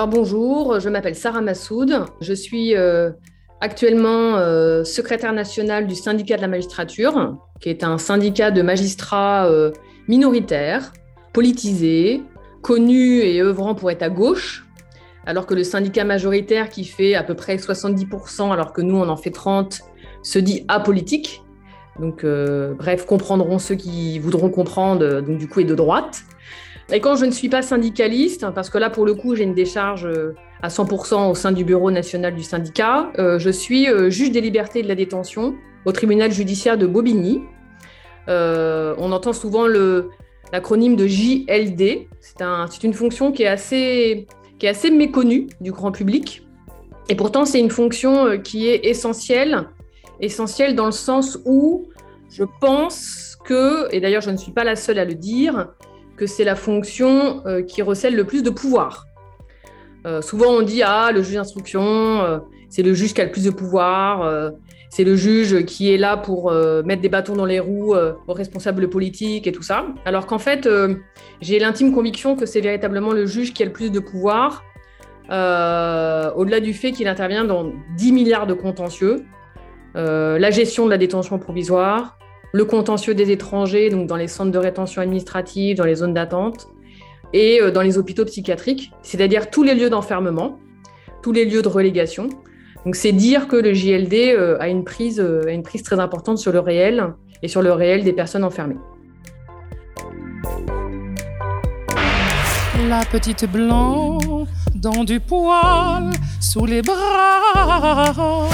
Alors bonjour, je m'appelle Sarah Massoud. Je suis euh, actuellement euh, secrétaire nationale du syndicat de la magistrature, qui est un syndicat de magistrats euh, minoritaires, politisés, connus et œuvrant pour être à gauche, alors que le syndicat majoritaire qui fait à peu près 70%, alors que nous on en fait 30, se dit apolitique. Donc bref, comprendront ceux qui voudront comprendre, donc du coup est de droite. Et quand je ne suis pas syndicaliste, parce que là, pour le coup, j'ai une décharge euh, à 100% au sein du bureau national du syndicat, euh, je suis euh, juge des libertés et de la détention au tribunal judiciaire de Bobigny. on entend souvent l'acronyme de JLD. C'est une fonction qui est, assez, qui est assez méconnue du grand public. Et pourtant, c'est une fonction qui est essentielle, essentielle dans le sens où je pense que, et d'ailleurs je ne suis pas la seule à le dire, que c'est la fonction euh, qui recèle le plus de pouvoir. Euh, souvent, on dit Ah, le juge d'instruction, euh, c'est le juge qui a le plus de pouvoir, c'est le juge qui est là pour mettre des bâtons dans les roues aux responsables politiques et tout ça. Alors qu'en fait, j'ai l'intime conviction que c'est véritablement le juge qui a le plus de pouvoir, au-delà du fait qu'il intervient dans 10 milliards de contentieux, la gestion de la détention provisoire, le contentieux des étrangers, donc dans les centres de rétention administrative, dans les zones d'attente, et euh, dans les hôpitaux psychiatriques, c'est-à-dire tous les lieux d'enfermement, tous les lieux de relégation. Donc c'est dire que le JLD euh, a une prise, euh, une prise très importante sur le réel et sur le réel des personnes enfermées. La petite dans du poil sous les bras.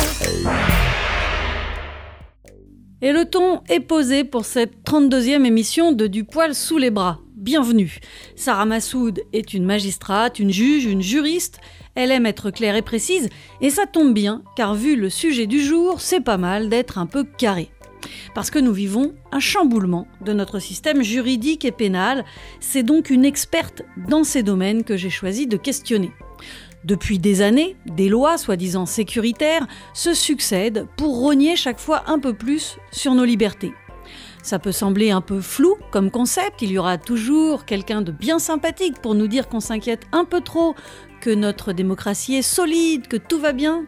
Et le ton est posé pour cette 32e émission de Du poil sous les bras. Bienvenue. Sarah Massoud est une magistrate, une juge, une juriste. Elle aime être claire et précise, et ça tombe bien, car vu le sujet du jour, c'est pas mal d'être un peu carré. Parce que nous vivons un chamboulement de notre système juridique et pénal, c'est donc une experte dans ces domaines que j'ai choisi de questionner. Depuis des années, des lois soi-disant sécuritaires se succèdent pour rogner chaque fois un peu plus sur nos libertés. Ça peut sembler un peu flou comme concept, il y aura toujours quelqu'un de bien sympathique pour nous dire qu'on s'inquiète un peu trop, que notre démocratie est solide, que tout va bien.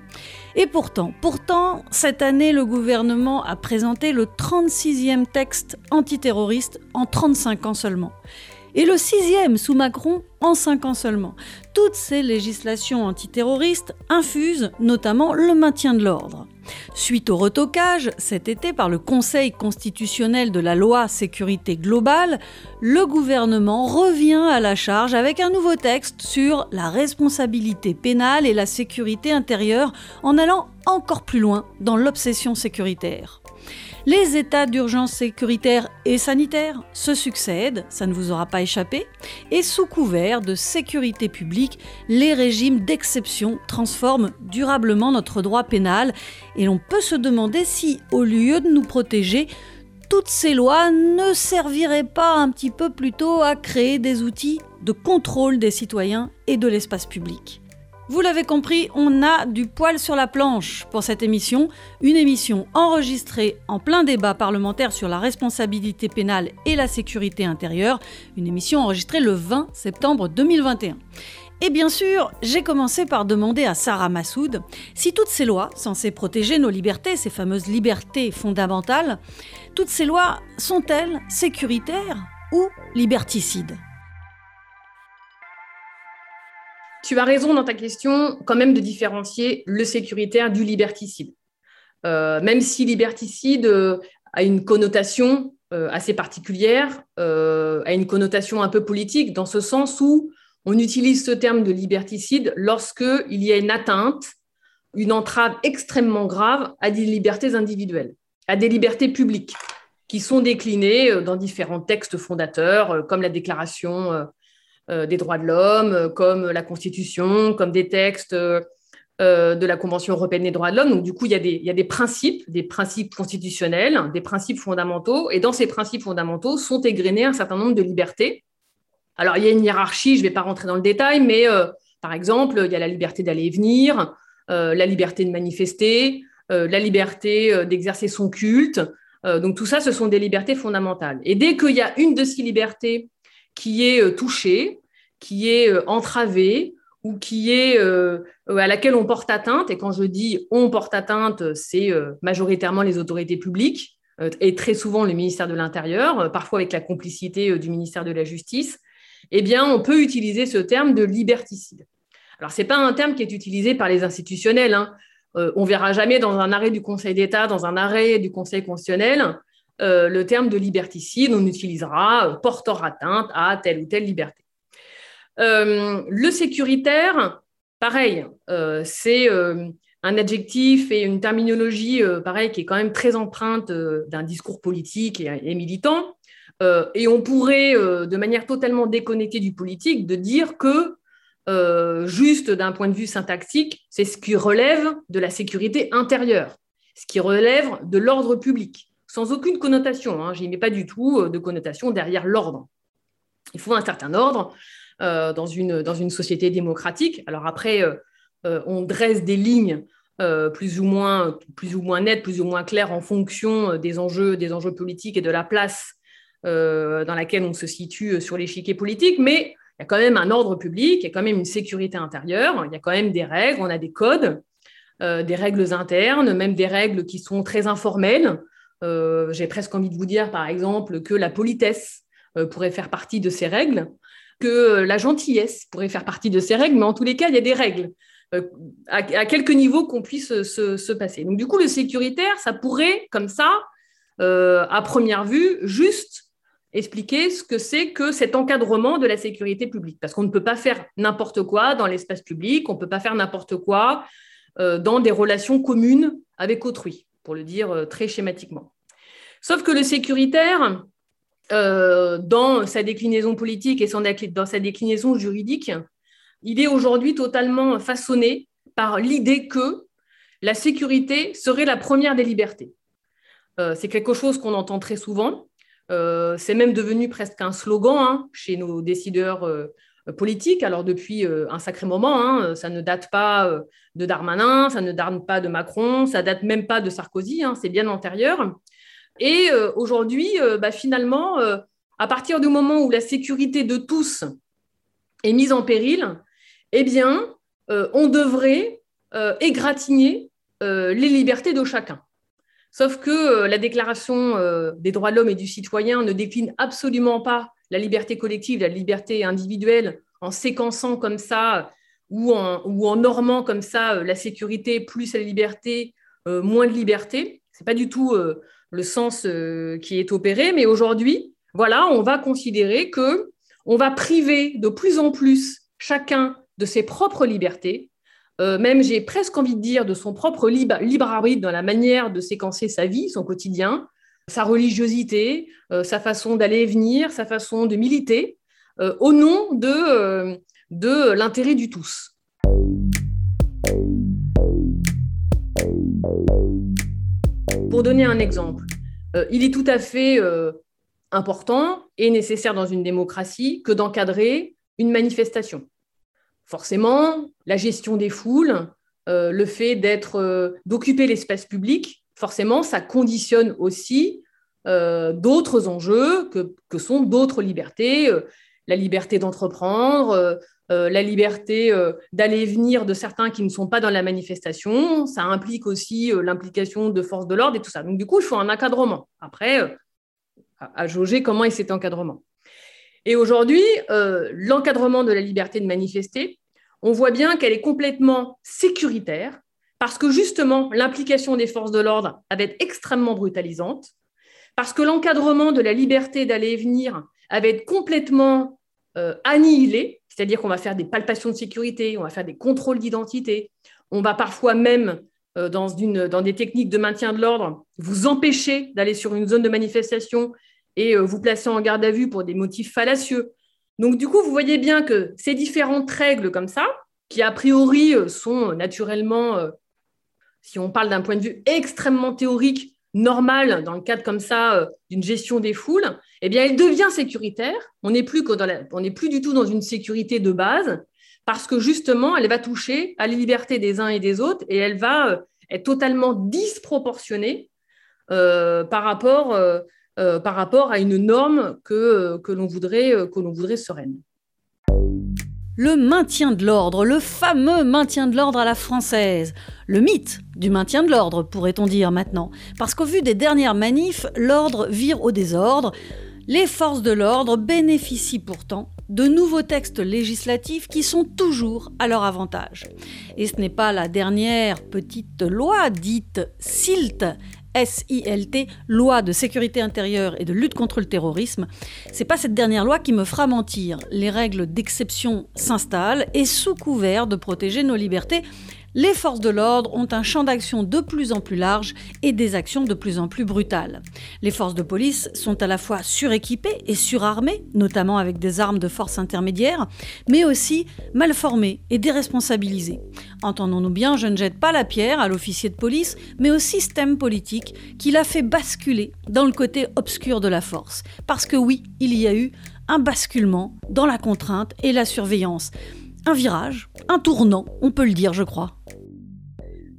Et pourtant, pourtant, cette année, le gouvernement a présenté le 36e texte antiterroriste en 35 ans seulement et le sixième sous Macron en cinq ans seulement. Toutes ces législations antiterroristes infusent notamment le maintien de l'ordre. Suite au retocage cet été par le Conseil constitutionnel de la loi sécurité globale, le gouvernement revient à la charge avec un nouveau texte sur la responsabilité pénale et la sécurité intérieure en allant encore plus loin dans l'obsession sécuritaire. Les états d'urgence sécuritaire et sanitaire se succèdent, ça ne vous aura pas échappé, et sous couvert de sécurité publique, les régimes d'exception transforment durablement notre droit pénal, et l'on peut se demander si, au lieu de nous protéger, toutes ces lois ne serviraient pas un petit peu plutôt à créer des outils de contrôle des citoyens et de l'espace public. Vous l'avez compris, on a du poil sur la planche pour cette émission, une émission enregistrée en plein débat parlementaire sur la responsabilité pénale et la sécurité intérieure, une émission enregistrée le 20 septembre 2021. Et bien sûr, j'ai commencé par demander à Sarah Massoud si toutes ces lois censées protéger nos libertés, ces fameuses libertés fondamentales, toutes ces lois sont-elles sécuritaires ou liberticides? Tu as raison dans ta question quand même de différencier le sécuritaire du liberticide. Euh, même si liberticide euh, a une connotation euh, assez particulière, a une connotation un peu politique, dans ce sens où on utilise ce terme de liberticide lorsqu'il y a une atteinte, une entrave extrêmement grave à des libertés individuelles, à des libertés publiques, qui sont déclinées dans différents textes fondateurs, comme la Déclaration des droits de l'homme, euh, comme la Constitution, comme des textes euh, de la Convention européenne des droits de l'homme. Donc, du coup, il y, a des, il y, a des, principes, des principes constitutionnels, des principes fondamentaux, et dans ces principes fondamentaux sont égrenés un certain nombre de libertés. Alors, il y a une hiérarchie, je ne vais pas rentrer dans le détail, mais par exemple, il y a la liberté d'aller et venir, la liberté de manifester, la liberté d'exercer son culte. donc, tout ça, ce sont des libertés fondamentales. Et dès qu'il y a une de ces libertés qui est touchée, qui est euh, entravé ou qui est à laquelle on porte atteinte. Et quand je dis on porte atteinte, c'est majoritairement les autorités publiques et très souvent le ministère de l'Intérieur, parfois avec la complicité du ministère de la Justice. Eh bien, on peut utiliser ce terme de liberticide. Alors, ce n'est pas un terme qui est utilisé par les institutionnels. Hein. Euh, on verra jamais dans un arrêt du Conseil d'État, dans un arrêt du Conseil constitutionnel, euh, le terme de liberticide. On utilisera euh, porteur atteinte à telle ou telle liberté. le sécuritaire, pareil, c'est un adjectif et une terminologie, pareil, qui est quand même très empreinte d'un discours politique et, militant. et on pourrait, de manière totalement déconnectée du politique, de dire que euh, juste d'un point de vue syntaxique, c'est ce qui relève de la sécurité intérieure, ce qui relève de l'ordre public, sans aucune connotation. Hein, je n'y mets pas du tout euh, de connotation derrière l'ordre. Il faut un certain ordre euh, dans, une, dans une société démocratique. Alors après, on dresse des lignes plus, ou moins, plus ou moins nettes, plus ou moins claires en fonction des enjeux, des enjeux politiques et de la place dans laquelle on se situe sur l'échiquier politique, mais il y a quand même un ordre public, il y a quand même une sécurité intérieure, il y a quand même des règles, on a des codes, euh, des règles internes, même des règles qui sont très informelles. Euh, j'ai presque envie de vous dire, par exemple, que la politesse euh, pourrait faire partie de ces règles, que la gentillesse pourrait faire partie de ces règles, mais en tous les cas, il y a des règles. À, quelque niveau qu'on puisse se, se, passer. Donc, du coup, le sécuritaire, ça pourrait, comme ça, à première vue, juste expliquer ce que c'est que cet encadrement de la sécurité publique. Parce qu'on ne peut pas faire n'importe quoi dans l'espace public, on ne peut pas faire n'importe quoi euh, dans des relations communes avec autrui, pour le dire euh, très schématiquement. Sauf que le sécuritaire, euh, dans sa déclinaison politique et dans sa déclinaison juridique, il est aujourd'hui totalement façonné par l'idée que la sécurité serait la première des libertés. c'est quelque chose qu'on entend très souvent, euh, c'est même devenu presque un slogan hein, chez nos décideurs euh, politiques. Alors depuis euh, un sacré moment, hein, ça ne date pas de Darmanin, ça ne date pas de Macron, ça date même pas de Sarkozy, hein, c'est bien antérieur. Et aujourd'hui, bah, finalement, à partir du moment où la sécurité de tous est mise en péril, eh bien, on devrait égratigner les libertés de chacun. Sauf que euh, la déclaration euh, des droits de l'homme et du citoyen ne décline absolument pas la liberté collective, la liberté individuelle, en séquençant comme ça ou en, ou en normant comme ça euh, la sécurité plus la liberté, moins de liberté. Ce n'est pas du tout le sens qui est opéré, mais aujourd'hui, voilà, on va considérer que on va priver de plus en plus chacun de ses propres libertés euh, même j'ai presque envie de dire de son propre libre, arbitre dans la manière de séquencer sa vie, son quotidien, sa religiosité, euh, sa façon d'aller et venir, sa façon de militer, euh, au nom de, de l'intérêt du tous. Pour donner un exemple, il est tout à fait important et nécessaire dans une démocratie que d'encadrer une manifestation forcément, la gestion des foules, euh, le fait d'être, euh, d'occuper l'espace public, forcément, ça conditionne aussi euh, d'autres enjeux que, sont d'autres libertés, la liberté d'entreprendre, la liberté d'aller et venir de certains qui ne sont pas dans la manifestation. Ça implique aussi l'implication de forces de l'ordre et tout ça. Donc, du coup, il faut un encadrement. Après, à, jauger comment est cet encadrement. Et aujourd'hui, euh, l'encadrement de la liberté de manifester, on voit bien qu'elle est complètement sécuritaire parce que justement, l'implication des forces de l'ordre va être extrêmement brutalisante, parce que l'encadrement de la liberté d'aller et venir va être complètement euh, annihilé, c'est-à-dire qu'on va faire des palpations de sécurité, on va faire des contrôles d'identité, on va parfois même, euh, dans, des techniques de maintien de l'ordre, vous empêcher d'aller sur une zone de manifestation et euh, vous placez en garde à vue pour des motifs fallacieux. Donc, du coup, vous voyez bien que ces différentes règles comme ça, qui a priori euh, sont naturellement, si on parle d'un point de vue extrêmement théorique, normal dans le cadre comme ça d'une gestion des foules, eh bien, elle devient sécuritaire. On n'est plus, du tout dans une sécurité de base parce que justement, elle va toucher à la liberté des uns et des autres et elle va être totalement disproportionnée par rapport euh, par rapport à une norme que, euh, l'on voudrait, euh, que voudrait sereine. Le maintien de l'ordre, le fameux maintien de l'ordre à la française. Le mythe du maintien de l'ordre, pourrait-on dire maintenant. Parce qu'au vu des dernières manifs, l'ordre vire au désordre. Les forces de l'ordre bénéficient pourtant de nouveaux textes législatifs qui sont toujours à leur avantage. Et ce n'est pas la dernière petite loi dite SILT, SILT, loi de sécurité intérieure et de lutte contre le terrorisme, c'est pas cette dernière loi qui me fera mentir. Les règles d'exception s'installent et sous couvert de protéger nos libertés, les forces de l'ordre ont un champ d'action de plus en plus large et des actions de plus en plus brutales. Les forces de police sont à la fois suréquipées et surarmées, notamment avec des armes de force intermédiaire, mais aussi mal formées et déresponsabilisées. Entendons-nous bien, je ne jette pas la pierre à l'officier de police, mais au système politique qui l'a fait basculer dans le côté obscur de la force. Parce que oui, il y a eu un basculement dans la contrainte et la surveillance un virage, un tournant, on peut le dire, je crois.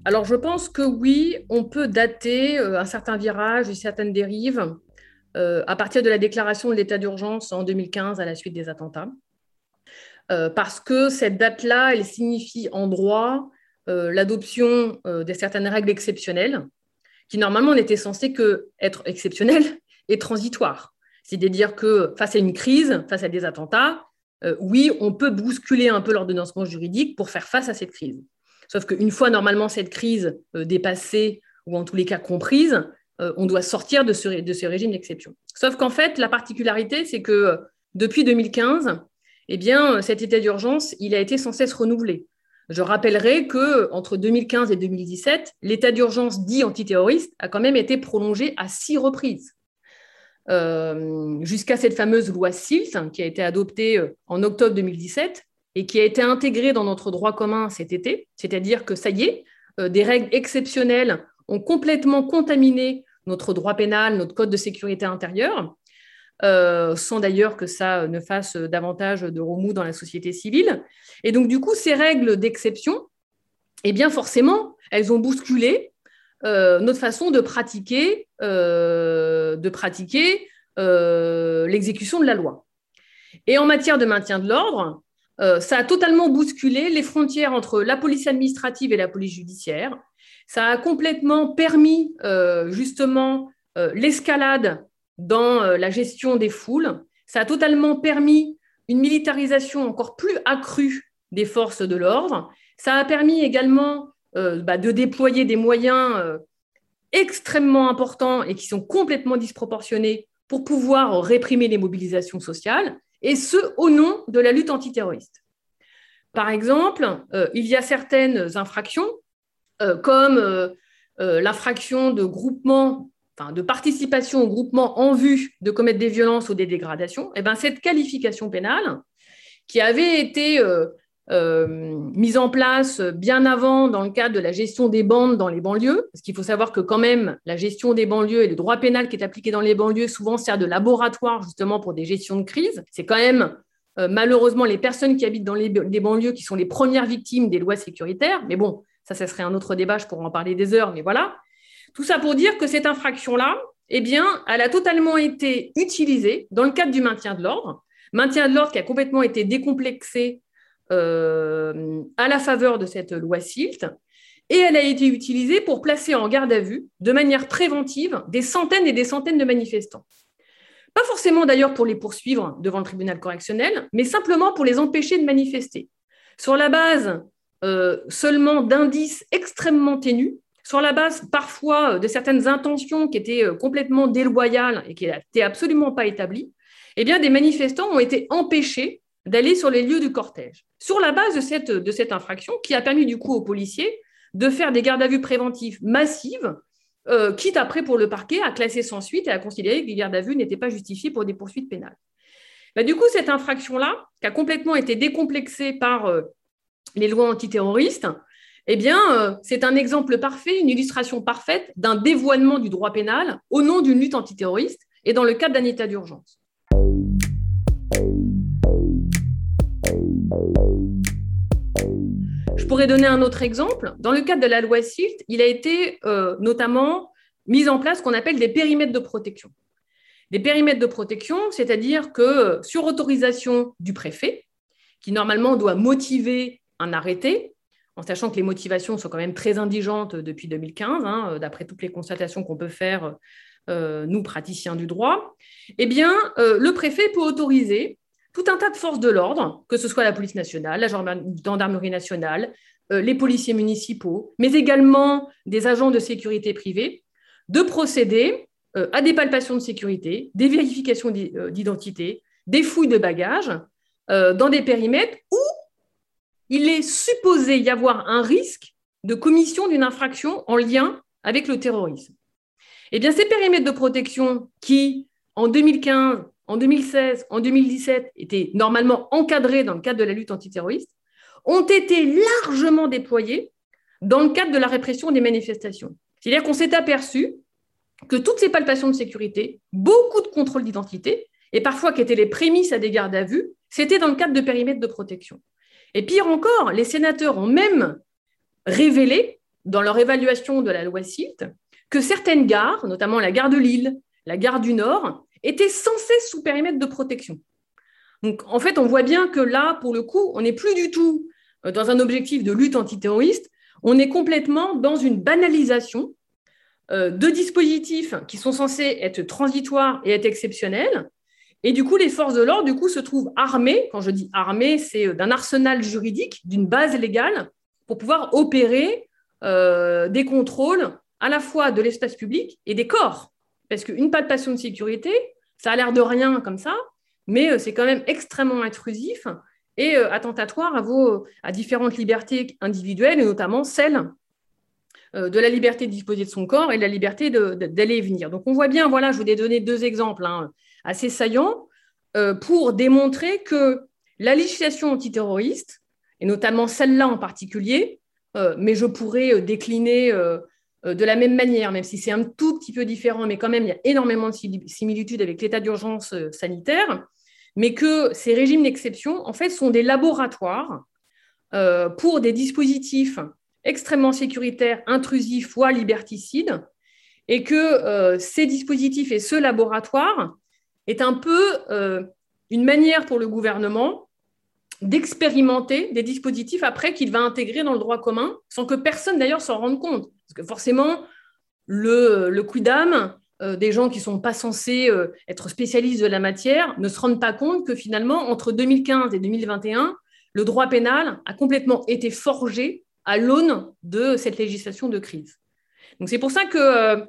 Alors je pense que oui, on peut dater euh, un certain virage, une certaine dérive euh, à partir de la déclaration de l'état d'urgence en 2015 à la suite des attentats. Euh, parce que cette date-là, elle signifie en droit l'adoption de certaines règles exceptionnelles qui normalement n'étaient censées que être exceptionnelles et transitoires. C'est-à-dire que face à une crise, face à des attentats, oui, on peut bousculer un peu l'ordonnancement juridique pour faire face à cette crise. Sauf qu'une fois normalement cette crise euh, dépassée, ou en tous les cas comprise, euh, on doit sortir de ce, régime d'exception. Sauf qu'en fait, la particularité, c'est que depuis 2015, eh bien, cet état d'urgence, il a été sans cesse renouvelé. Je rappellerai que entre 2015 et 2017, l'état d'urgence dit antiterroriste a quand même été prolongé à six reprises. Euh, jusqu'à cette fameuse loi SILT hein, qui a été adoptée euh, en octobre 2017 et qui a été intégrée dans notre droit commun cet été. C'est-à-dire que ça y est, euh, des règles exceptionnelles ont complètement contaminé notre droit pénal, notre code de sécurité intérieure, sans d'ailleurs que ça ne fasse davantage de remous dans la société civile. Et donc, du coup, ces règles d'exception, eh bien, forcément, elles ont bousculé euh, notre façon de pratiquer, euh, de pratiquer euh, l'exécution de la loi. Et en matière de maintien de l'ordre, ça a totalement bousculé les frontières entre la police administrative et la police judiciaire. Ça a complètement permis justement l'escalade dans la gestion des foules. Ça a totalement permis une militarisation encore plus accrue des forces de l'ordre. Ça a permis également euh, bah, de déployer des moyens euh, extrêmement importants et qui sont complètement disproportionnés pour pouvoir réprimer les mobilisations sociales, et ce, au nom de la lutte antiterroriste. Par exemple, euh, il y a certaines infractions, comme l'infraction de groupement, enfin, participation au groupement en vue de commettre des violences ou des dégradations, et eh ben, cette qualification pénale, qui avait été euh, mise en place bien avant dans le cadre de la gestion des bandes dans les banlieues, parce qu'il faut savoir que quand même la gestion des banlieues et le droit pénal qui est appliqué dans les banlieues souvent sert de laboratoire justement pour des gestions de crise. C'est quand même euh, malheureusement les personnes qui habitent dans les, banlieues qui sont les premières victimes des lois sécuritaires. Mais bon, ça, ça serait un autre débat, je pourrais en parler des heures, mais voilà. Tout ça pour dire que cette infraction-là, eh bien, elle a totalement été utilisée dans le cadre du maintien de l'ordre. Maintien de l'ordre qui a complètement été décomplexé euh, à la faveur de cette loi SILT. Et elle a été utilisée pour placer en garde à vue, de manière préventive, des centaines et des centaines de manifestants. Pas forcément d'ailleurs pour les poursuivre devant le tribunal correctionnel, mais simplement pour les empêcher de manifester. Sur la base euh, seulement d'indices extrêmement ténus, sur la base parfois de certaines intentions qui étaient euh, complètement déloyales et qui n'étaient absolument pas établies, eh bien, des manifestants ont été empêchés d'aller sur les lieux du cortège. Sur la base de cette, infraction, qui a permis du coup aux policiers de faire des gardes à vue préventives massives, euh, quitte après pour le parquet à classer sans suite et à considérer que les gardes à vue n'étaient pas justifiés pour des poursuites pénales. Bah, du coup, cette infraction-là, qui a complètement été décomplexée par euh, les lois antiterroristes, eh bien, euh, c'est un exemple parfait, une illustration parfaite d'un dévoiement du droit pénal au nom d'une lutte antiterroriste et dans le cadre d'un état d'urgence. Je pourrais donner un autre exemple. Dans le cadre de la loi SILT, il a été euh, notamment mis en place ce qu'on appelle des périmètres de protection. Des périmètres de protection, c'est-à-dire que sur autorisation du préfet, qui normalement doit motiver un arrêté, en sachant que les motivations sont quand même très indigentes depuis 2015, hein, d'après toutes les constatations qu'on peut faire, euh, nous, praticiens du droit, eh bien, euh, le préfet peut autoriser tout un tas de forces de l'ordre, que ce soit la police nationale, la gendarmerie nationale, euh, les policiers municipaux, mais également des agents de sécurité privée, de procéder à des palpations de sécurité, des vérifications d'identité, des fouilles de bagages, dans des périmètres où il est supposé y avoir un risque de commission d'une infraction en lien avec le terrorisme. Eh bien, ces périmètres de protection qui, en 2015, en 2016, en 2017, étaient normalement encadrés dans le cadre de la lutte antiterroriste, ont été largement déployés dans le cadre de la répression des manifestations. C'est-à-dire qu'on s'est aperçu que toutes ces palpations de sécurité, beaucoup de contrôles d'identité, et parfois qui étaient les prémices à des gardes à vue, c'était dans le cadre de périmètres de protection. Et pire encore, les sénateurs ont même révélé, dans leur évaluation de la loi CILT, que certaines gares, notamment la gare de Lille, la gare du Nord, étaient censées sous périmètre de protection. Donc, en fait, on voit bien que là, pour le coup, on n'est plus du tout euh, dans un objectif de lutte antiterroriste, on est complètement dans une banalisation euh, de dispositifs qui sont censés être transitoires et être exceptionnels, et du coup, les forces de l'ordre, du coup, se trouvent armées. Quand je dis armées, c'est euh, d'un arsenal juridique, d'une base légale, pour pouvoir opérer des contrôles à la fois de l'espace public et des corps. Parce qu'une palpation de sécurité, ça a l'air de rien comme ça, mais euh, c'est quand même extrêmement intrusif et attentatoire à, différentes libertés individuelles, et notamment celle de la liberté de disposer de son corps et de la liberté d'aller et venir. Donc on voit bien, voilà, je vous ai donné deux exemples. Hein assez saillant euh, pour démontrer que la législation antiterroriste, et notamment celle-là en particulier, euh, mais je pourrais euh, décliner de la même manière, même si c'est un tout petit peu différent, mais quand même, il y a énormément de similitudes avec l'état d'urgence sanitaire, mais que ces régimes d'exception, en fait, sont des laboratoires pour des dispositifs extrêmement sécuritaires, intrusifs, voire liberticides, et que ces dispositifs et ce laboratoire est un peu euh, une manière pour le gouvernement d'expérimenter des dispositifs après qu'il va intégrer dans le droit commun, sans que personne d'ailleurs s'en rende compte. Parce que forcément, le, le quidam euh, des gens qui ne sont pas censés euh, être spécialistes de la matière ne se rendent pas compte que finalement, entre 2015 et 2021, le droit pénal a complètement été forgé à l'aune de cette législation de crise. Donc c'est pour ça que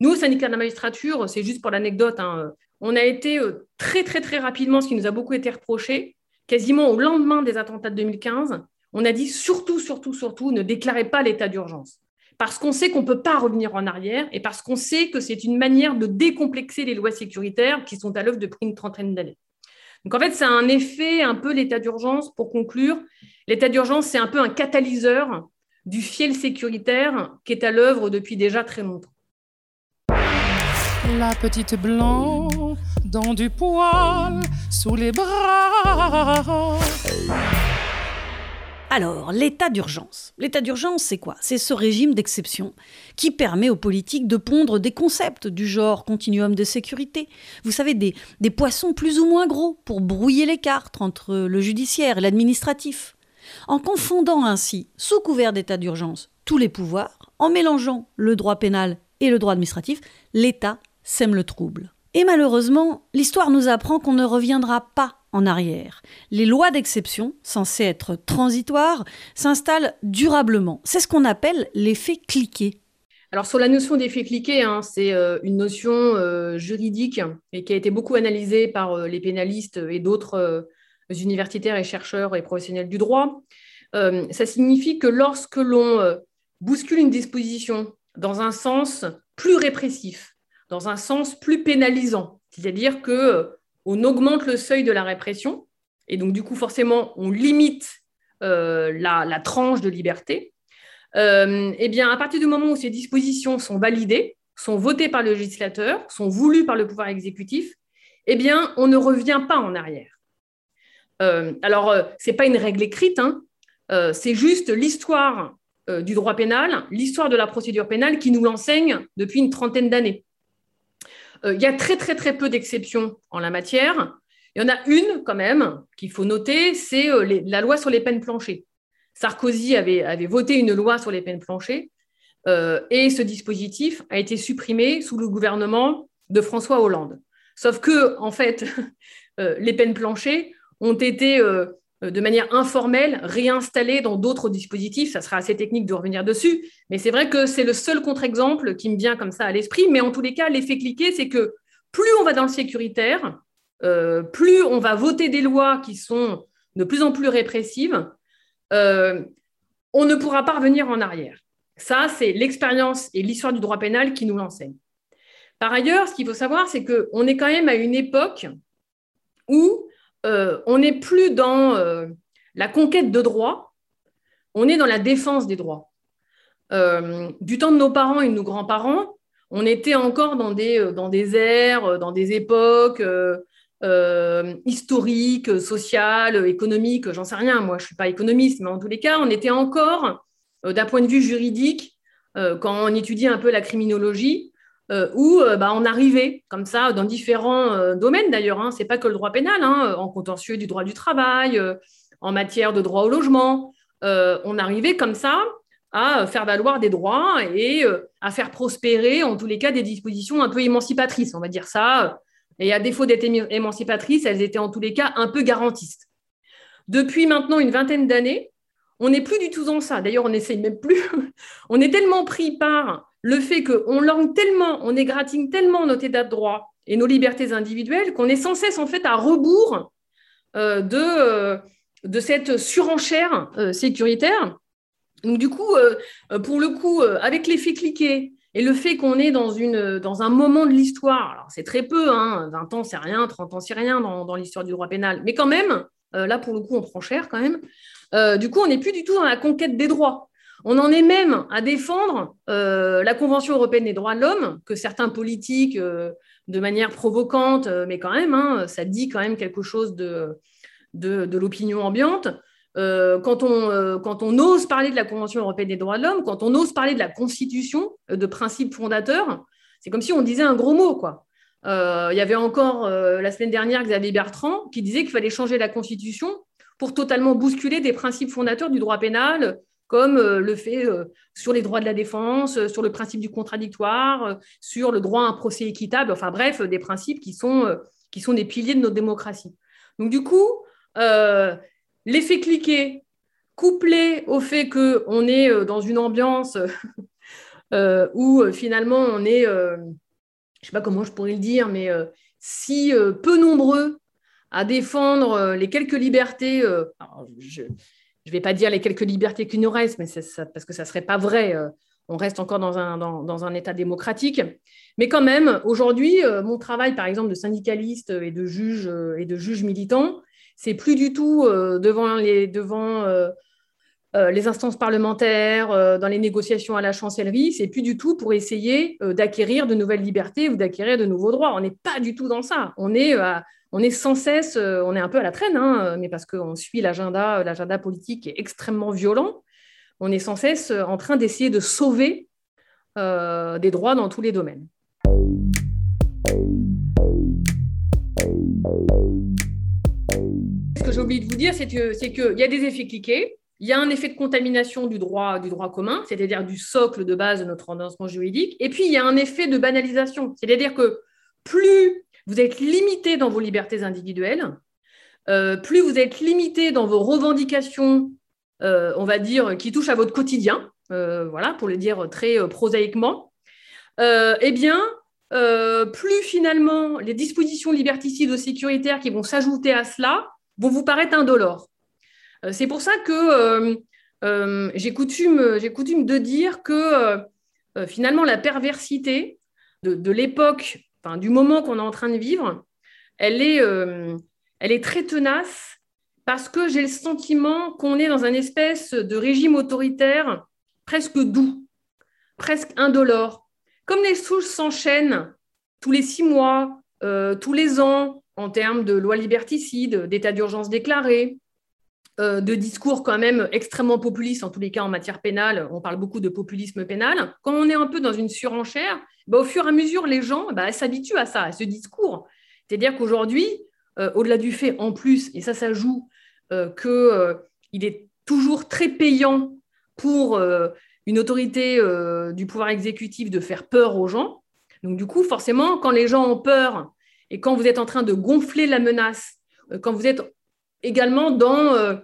nous, au syndicat de la magistrature, c'est juste pour l'anecdote, hein, on a été euh, très, très, très rapidement, ce qui nous a beaucoup été reproché, quasiment au lendemain des attentats de 2015, on a dit surtout, surtout, surtout, ne déclarez pas l'état d'urgence. Parce qu'on sait qu'on ne peut pas revenir en arrière et parce qu'on sait que c'est une manière de décomplexer les lois sécuritaires qui sont à l'œuvre depuis une trentaine d'années. Donc en fait, c'est un effet un peu l'état d'urgence pour conclure. L'état d'urgence, c'est un peu un catalyseur du fiel sécuritaire qui est à l'œuvre depuis déjà très longtemps. La petite blanc dans du poil sous les bras. Alors, l'état d'urgence. L'état d'urgence, c'est quoi? C'est ce régime d'exception qui permet aux politiques de pondre des concepts du genre continuum de sécurité. Vous savez, des, poissons plus ou moins gros pour brouiller les cartes entre le judiciaire et l'administratif. En confondant ainsi, sous couvert d'état d'urgence, tous les pouvoirs, en mélangeant le droit pénal et le droit administratif, l'État sème le trouble. Et malheureusement, l'histoire nous apprend qu'on ne reviendra pas en arrière. Les lois d'exception, censées être transitoires, s'installent durablement. C'est ce qu'on appelle l'effet cliqué. Alors sur la notion d'effet cliqué, hein, c'est euh, une notion euh, juridique et qui a été beaucoup analysée par euh, les pénalistes et d'autres universitaires et chercheurs et professionnels du droit. ça signifie que lorsque l'on bouscule une disposition dans un sens plus répressif, dans un sens plus pénalisant. C'est-à-dire que on augmente le seuil de la répression et donc du coup forcément on limite euh, la, tranche de liberté. Euh, eh à partir du moment où ces dispositions sont validées, sont votées par le législateur, sont voulues par le pouvoir exécutif, eh on ne revient pas en arrière. alors, ce n'est pas une règle écrite, hein. c'est juste l'histoire du droit pénal, l'histoire de la procédure pénale qui nous l'enseigne depuis une trentaine d'années. Euh, il y a très, très, très peu d'exceptions en la matière. Il y en a une quand même qu'il faut noter, c'est la loi sur les peines planchées. Sarkozy avait, voté une loi sur les peines planchées et ce dispositif a été supprimé sous le gouvernement de François Hollande. Sauf que, en fait, les peines planchées ont été euh, de manière informelle, réinstallées dans d'autres dispositifs. Ça sera assez technique de revenir dessus, mais c'est vrai que c'est le seul contre-exemple qui me vient comme ça à l'esprit. Mais en tous les cas, l'effet cliqué, c'est que plus on va dans le sécuritaire, euh, plus on va voter des lois qui sont de plus en plus répressives, euh, on ne pourra pas revenir en arrière. Ça, c'est l'expérience et l'histoire du droit pénal qui nous l'enseigne. Par ailleurs, ce qu'il faut savoir, c'est qu'on est quand même à une époque où euh, on n'est plus dans euh, la conquête de droits, on est dans la défense des droits. Euh, du temps de nos parents et de nos grands-parents, on était encore dans des, dans des dans des époques historiques, sociales, économiques, j'en sais rien, moi je ne suis pas économiste, mais en tous les cas, on était encore, d'un point de vue juridique, quand on étudie un peu la criminologie, euh, où euh, bah, on arrivait comme ça dans différents euh, domaines d'ailleurs. Hein. Ce n'est pas que le droit pénal, hein, en contentieux du droit du travail, en matière de droit au logement. on arrivait comme ça à faire valoir des droits et à faire prospérer, en tous les cas, des dispositions un peu émancipatrices, on va dire ça. Et à défaut d'être émancipatrices, elles étaient en tous les cas un peu garantistes. Depuis maintenant une vingtaine d'années, on n'est plus du tout dans ça. D'ailleurs, on n'essaye même plus. on est tellement pris par le fait qu'on langue tellement, on égratigne tellement notre état de droit et nos libertés individuelles qu'on est sans cesse en fait à rebours euh, de, euh, de cette surenchère euh, sécuritaire. Donc du coup, pour le coup, avec l'effet cliqué et le fait qu'on est dans, un moment de l'histoire, alors c'est très peu, hein, 20 ans c'est rien, 30 ans c'est rien dans, dans l'histoire du droit pénal, mais quand même, là pour le coup on prend cher quand même, du coup on n'est plus du tout dans la conquête des droits. On en est même à défendre euh, la Convention européenne des droits de l'homme, que certains politiques, euh, de manière provocante, euh, mais quand même, hein, ça dit quand même quelque chose de, l'opinion ambiante. quand, on, quand ose parler de la Convention européenne des droits de l'homme, quand on ose parler de la Constitution, de principes fondateurs, c'est comme si on disait un gros mot. Quoi. il y avait encore la semaine dernière Xavier Bertrand qui disait qu'il fallait changer la Constitution pour totalement bousculer des principes fondateurs du droit pénal, comme euh, le fait euh, sur les droits de la défense, euh, sur le principe du contradictoire, sur le droit à un procès équitable, enfin bref, des principes qui sont, qui sont des piliers de notre démocratie. Donc du coup, l'effet cliqué, couplé au fait qu'on est dans une ambiance où finalement on est, je ne sais pas comment je pourrais le dire, mais si peu nombreux à défendre les quelques libertés, je ne vais pas dire les quelques libertés qui nous restent, mais parce que ça ne serait pas vrai. Euh, on reste encore dans un, État démocratique. Mais quand même, aujourd'hui, euh, mon travail, par exemple, de syndicaliste et de juge, euh, et de juge militant, c'est plus du tout devant, les, devant les instances parlementaires, dans les négociations à la chancellerie, c'est plus du tout pour essayer d'acquérir de nouvelles libertés ou d'acquérir de nouveaux droits. On n'est pas du tout dans ça. On est à on est sans cesse, euh, on est un peu à la traîne, hein, mais parce qu'on suit l'agenda, l'agenda politique est extrêmement violent, on est sans cesse en train d'essayer de sauver euh, des droits dans tous les domaines. Ce que j'ai oublié de vous dire, c'est qu'il y a des effets cliqués, il y a un effet de contamination du droit, du droit commun, c'est-à-dire du socle de base de notre ordonnancement juridique, et puis il y a un effet de banalisation, c'est-à-dire que plus vous êtes limité dans vos libertés individuelles, euh, plus vous êtes limité dans vos revendications, euh, on va dire, qui touchent à votre quotidien, euh, voilà, pour le dire très prosaïquement, eh bien, plus finalement les dispositions liberticides ou sécuritaires qui vont s'ajouter à cela vont vous paraître indolores. C'est pour ça que j'ai coutume, coutume, de dire que finalement la perversité de l'époque du moment qu'on est en train de vivre, elle est, euh, elle est très tenace parce que j'ai le sentiment qu'on est dans un espèce de régime autoritaire presque doux, presque indolore. Comme les souches s'enchaînent tous les six mois, euh, tous les ans, en termes de loi liberticide, d'état d'urgence déclaré, euh, de discours quand même extrêmement populistes, en tous les cas en matière pénale, on parle beaucoup de populisme pénal. Quand on est un peu dans une surenchère, bah, au fur et à mesure, les gens bah, s'habituent à ça, à ce discours. C'est-à-dire qu'aujourd'hui, au-delà du fait, en plus, et ça, ça joue, qu'il est toujours très payant pour une autorité du pouvoir exécutif de faire peur aux gens. Donc, du coup, forcément, quand les gens ont peur et quand vous êtes en train de gonfler la menace, quand vous êtes également dans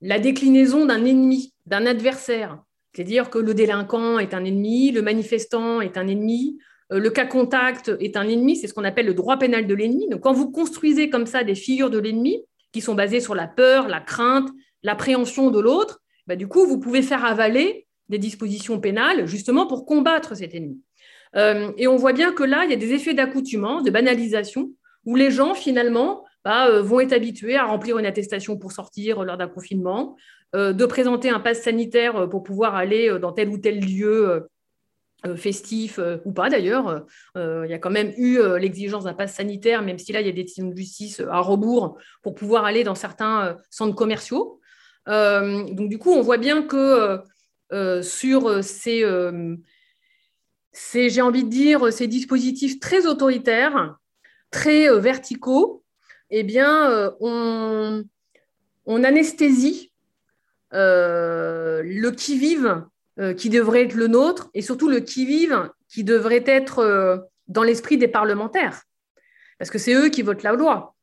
la déclinaison d'un ennemi, d'un adversaire, c'est-à-dire que le délinquant est un ennemi, le manifestant est un ennemi, euh, le cas contact est un ennemi, c'est ce qu'on appelle le droit pénal de l'ennemi. Donc quand vous construisez comme ça des figures de l'ennemi qui sont basées sur la peur, la crainte, l'appréhension de l'autre, bah, du coup, vous pouvez faire avaler des dispositions pénales justement pour combattre cet ennemi. Euh, et on voit bien que là, il y a des effets d'accoutumance, de banalisation, où les gens finalement bah, euh, vont être habitués à remplir une attestation pour sortir lors d'un confinement, de présenter un pass sanitaire euh, pour pouvoir aller euh, dans tel ou tel lieu festif ou pas d'ailleurs. il y a quand même eu l'exigence d'un pass sanitaire, même si là, il y a des décisions de justice à rebours pour pouvoir aller dans certains centres commerciaux. donc, du coup, on voit bien que sur ces, j'ai envie de dire, ces dispositifs très autoritaires, très verticaux, eh bien, on, on anesthésie euh, le qui-vive euh, qui devrait être le nôtre et surtout le qui-vive qui devrait être euh, dans l'esprit des parlementaires. Parce que c'est eux qui votent la loi.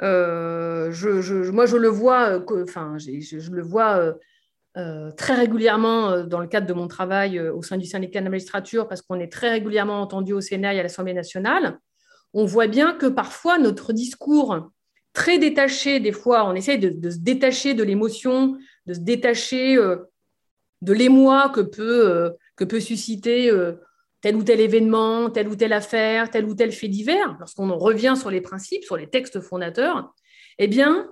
Je, moi, je le vois, enfin, je, le vois très régulièrement dans le cadre de mon travail au sein du syndicat de la magistrature, parce qu'on est très régulièrement entendu au Sénat et à l'Assemblée nationale. On voit bien que parfois notre discours très détaché, des fois, on essaie de se détacher de l'émotion, de se détacher euh, de l'émoi que peut, euh, susciter euh, tel ou tel événement, telle ou telle affaire, tel ou tel fait divers, lorsqu'on revient sur les principes, sur les textes fondateurs, eh bien,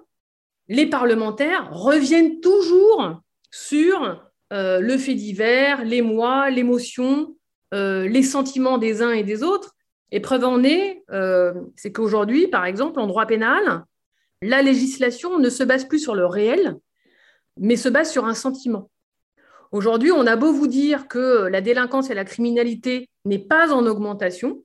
les parlementaires reviennent toujours sur le fait divers, l'émoi, l'émotion, les sentiments des uns et des autres. Et preuve en est, c'est qu'aujourd'hui, par exemple, en droit pénal, la législation ne se base plus sur le réel, mais se base sur un sentiment. Aujourd'hui, on a beau vous dire que la délinquance et la criminalité n'est pas en augmentation,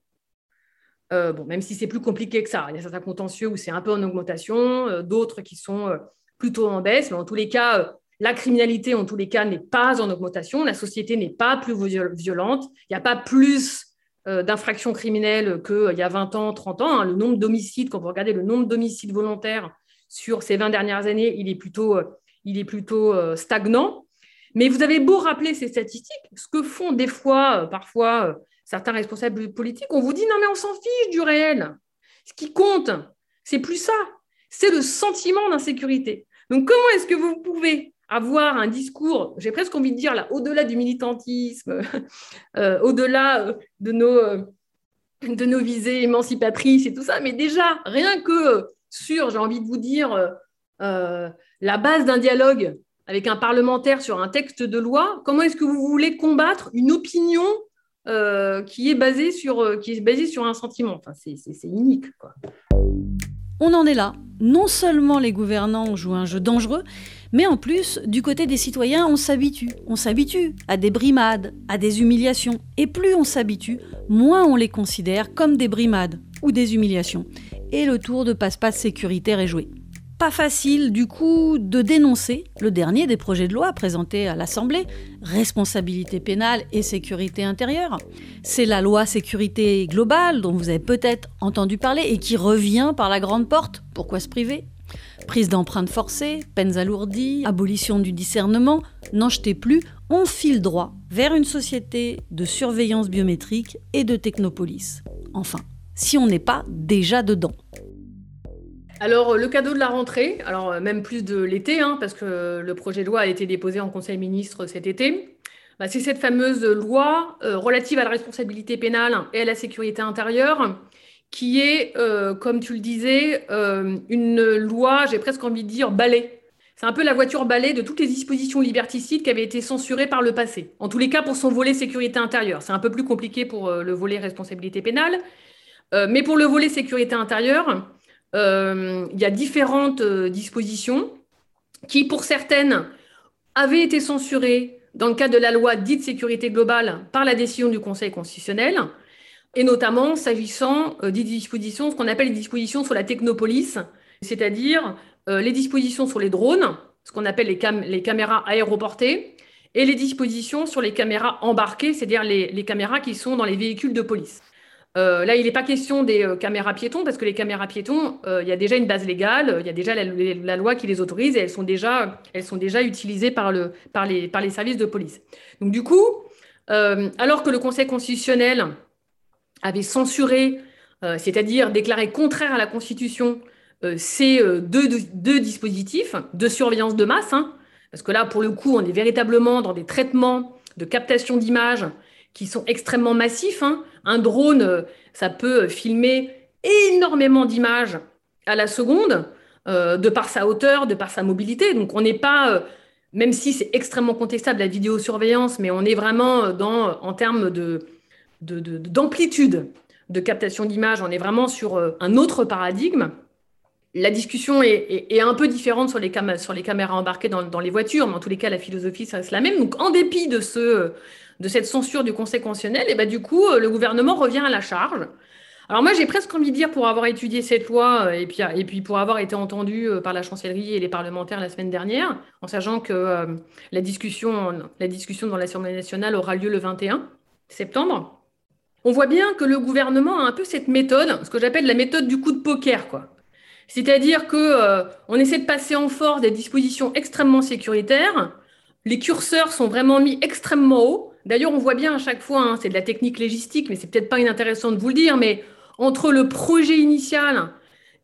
euh, bon, même si c'est plus compliqué que ça. Il y a certains contentieux où c'est un peu en augmentation, euh, d'autres qui sont euh, plutôt en baisse, mais en tous les cas, la criminalité, en tous les cas, n'est pas en augmentation, la société n'est pas plus violente, il n'y a pas plus d'infractions criminelles qu'il y a 20 ans, 30 ans. Hein. Le nombre d'homicides, quand vous regardez le nombre d'homicides volontaires sur ces 20 dernières années, il est plutôt il est plutôt euh, stagnant. Mais vous avez beau rappeler ces statistiques, ce que font des fois, euh, parfois, euh, certains responsables politiques, on vous dit non mais on s'en fiche du réel. Ce qui compte, c'est plus ça, c'est le sentiment d'insécurité. Donc comment est-ce que vous pouvez avoir un discours, j'ai presque envie de dire là, au-delà du militantisme, au-delà de nos, de nos visées émancipatrices et tout ça, mais déjà, rien que sur, j'ai envie de vous dire, la base d'un dialogue avec un parlementaire sur un texte de loi, comment est-ce que vous voulez combattre une opinion euh, qui, est basée sur, euh, qui est basée sur un sentiment? Enfin, C'est unique. On en est là. Non seulement les gouvernants jouent un jeu dangereux, mais en plus, du côté des citoyens, on s'habitue. On s'habitue à des brimades, à des humiliations. Et plus on s'habitue, moins on les considère comme des brimades ou des humiliations. Et le tour de passe-passe sécuritaire est joué pas facile du coup de dénoncer le dernier des projets de loi présentés à l'Assemblée, responsabilité pénale et sécurité intérieure. C'est la loi sécurité globale dont vous avez peut-être entendu parler et qui revient par la grande porte. Pourquoi se priver? Prise d'empreintes forcées, peines alourdies, abolition du discernement, n'en jetez plus, on file droit vers une société de surveillance biométrique et de technopolis. Enfin, si on n'est pas déjà dedans. Alors, le cadeau de la rentrée, alors euh, même plus de l'été, hein, parce que le projet de loi a été déposé en Conseil ministre cet été, bah, c'est cette fameuse loi euh, relative à la responsabilité pénale et à la sécurité intérieure, qui est, euh, comme tu le disais, une loi, j'ai presque envie de dire, balai. C'est un peu la voiture balai de toutes les dispositions liberticides qui avaient été censurées par le passé. En tous les cas, pour son volet sécurité intérieure. C'est un peu plus compliqué pour le volet responsabilité pénale. mais pour le volet sécurité intérieure, euh, il y a différentes euh, dispositions qui, pour certaines, avaient été censurées dans le cadre de la loi dite sécurité globale par la décision du Conseil constitutionnel, et notamment s'agissant euh, des dispositions, ce qu'on appelle les dispositions sur la technopolis, c'est-à-dire les dispositions sur les drones, ce qu'on appelle les, caméras aéroportées, et les dispositions sur les caméras embarquées, c'est-à-dire les, caméras qui sont dans les véhicules de police. Euh, là, il n'est pas question des euh, caméras piétons, parce que les caméras piétons, euh, il y a déjà une base légale, il y a déjà la, loi qui les autorise et elles sont déjà, elles sont déjà utilisées par, le, par, les, par les services de police. Donc du coup, alors que le Conseil constitutionnel avait censuré, c'est-à-dire déclaré contraire à la Constitution, ces deux, dispositifs de surveillance de masse, hein, parce que là, pour le coup, on est véritablement dans des traitements de captation d'images qui sont extrêmement massifs. Hein. Un drone, euh, ça peut filmer énormément d'images à la seconde, euh, de par sa hauteur, de par sa mobilité. Donc on n'est pas, euh, même si c'est extrêmement contestable la vidéosurveillance, mais on est vraiment dans, en termes de, d'amplitude de captation d'images, on est vraiment sur un autre paradigme la discussion est, un peu différente sur les, caméras embarquées dans, les voitures, mais en tous les cas, la philosophie reste la même. Donc, en dépit de, cette censure du Conseil constitutionnel, et ben, du coup, euh, le gouvernement revient à la charge. Alors moi, j'ai presque envie de dire, pour avoir étudié cette loi euh, et puis, pour avoir été entendu euh, par la chancellerie et les parlementaires la semaine dernière, en sachant que la, discussion, la discussion dans l'Assemblée nationale aura lieu le 21 septembre, on voit bien que le gouvernement a un peu cette méthode, ce que j'appelle la méthode du coup de poker, quoi. C'est-à-dire que on essaie de passer en force des dispositions extrêmement sécuritaires. Les curseurs sont vraiment mis extrêmement haut. D'ailleurs, on voit bien à chaque fois, hein, c'est de la technique légistique, mais c'est peut-être pas inintéressant de vous le dire, mais entre le projet initial